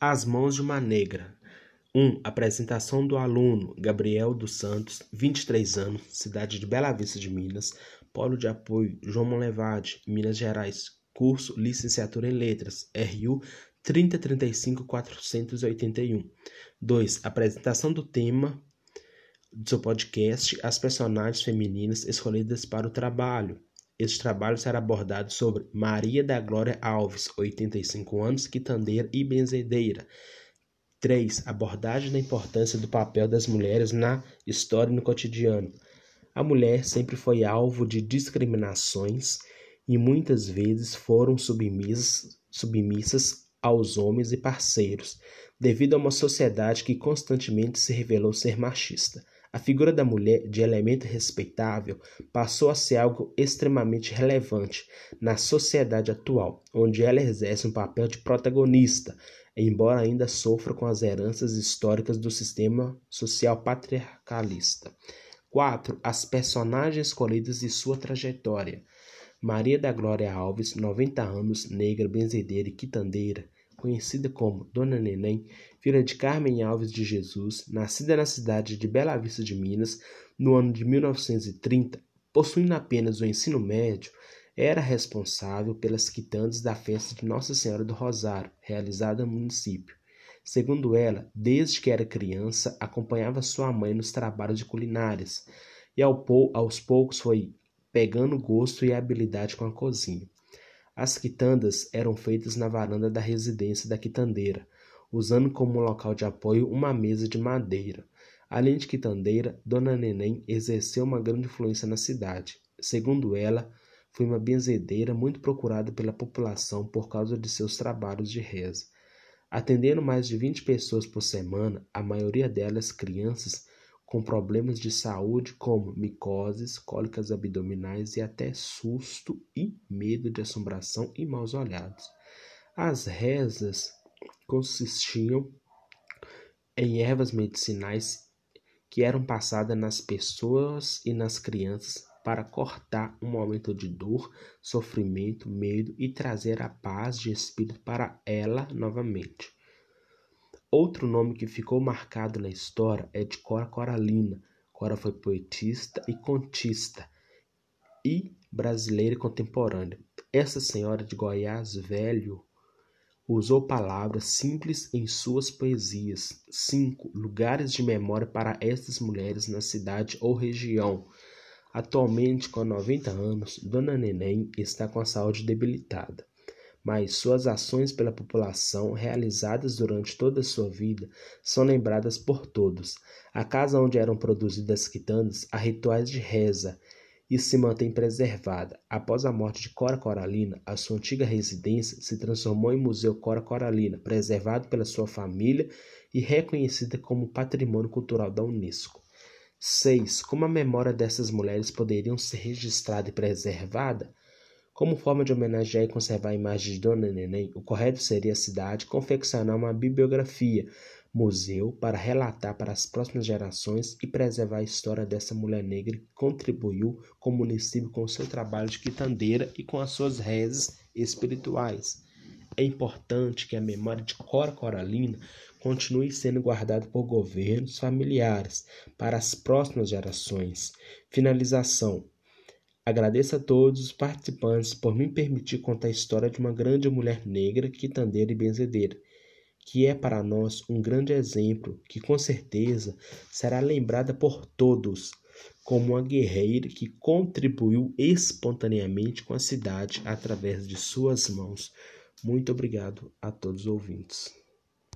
As mãos de uma negra. 1. Um, apresentação do aluno Gabriel dos Santos, 23 anos, cidade de Bela Vista de Minas, Polo de Apoio João Monlevade, Minas Gerais, curso Licenciatura em Letras, RU 3035 481. 2. Apresentação do tema do seu podcast As personagens femininas escolhidas para o trabalho. Este trabalho será abordado sobre Maria da Glória Alves, 85 anos, quitandeira e benzedeira. 3. Abordagem da importância do papel das mulheres na história e no cotidiano. A mulher sempre foi alvo de discriminações e muitas vezes foram submissas, submissas aos homens e parceiros, devido a uma sociedade que constantemente se revelou ser machista. A figura da mulher, de elemento respeitável, passou a ser algo extremamente relevante na sociedade atual, onde ela exerce um papel de protagonista, embora ainda sofra com as heranças históricas do sistema social patriarcalista. 4. As personagens escolhidas e sua trajetória. Maria da Glória Alves, 90 anos, negra, benzedeira e quitandeira, conhecida como Dona Neném, filha de Carmen Alves de Jesus, nascida na cidade de Bela Vista de Minas no ano de 1930, possuindo apenas o ensino médio, era responsável pelas quitandas da festa de Nossa Senhora do Rosário, realizada no município. Segundo ela, desde que era criança, acompanhava sua mãe nos trabalhos de culinárias e aos poucos foi pegando gosto e habilidade com a cozinha. As quitandas eram feitas na varanda da residência da quitandeira, usando como local de apoio uma mesa de madeira. Além de quitandeira, Dona Neném exerceu uma grande influência na cidade. Segundo ela, foi uma benzedeira muito procurada pela população por causa de seus trabalhos de reza. Atendendo mais de 20 pessoas por semana, a maioria delas crianças, com problemas de saúde como micoses, cólicas abdominais e até susto e medo de assombração e maus olhados. As rezas consistiam em ervas medicinais que eram passadas nas pessoas e nas crianças para cortar um momento de dor, sofrimento, medo e trazer a paz de espírito para ela novamente. Outro nome que ficou marcado na história é de Cora Coralina. Cora foi poetista e contista e brasileira contemporânea. Essa senhora de Goiás velho usou palavras simples em suas poesias. 5. Lugares de memória para estas mulheres na cidade ou região. Atualmente, com 90 anos, Dona Neném está com a saúde debilitada mas suas ações pela população, realizadas durante toda a sua vida, são lembradas por todos. A casa onde eram produzidas quitandas há rituais de reza e se mantém preservada. Após a morte de Cora Coralina, a sua antiga residência se transformou em Museu Cora Coralina, preservado pela sua família e reconhecida como Patrimônio Cultural da Unesco. 6. Como a memória dessas mulheres poderiam ser registrada e preservada? Como forma de homenagear e conservar a imagem de Dona Neném, o correto seria a cidade confeccionar uma bibliografia, museu, para relatar para as próximas gerações e preservar a história dessa mulher negra que contribuiu com o município com seu trabalho de quitandeira e com as suas rezes espirituais. É importante que a memória de Cora Coralina continue sendo guardada por governos familiares para as próximas gerações. Finalização. Agradeço a todos os participantes por me permitir contar a história de uma grande mulher negra, quitandeira e benzedeira, que é para nós um grande exemplo que com certeza será lembrada por todos como uma guerreira que contribuiu espontaneamente com a cidade através de suas mãos. Muito obrigado a todos os ouvintes.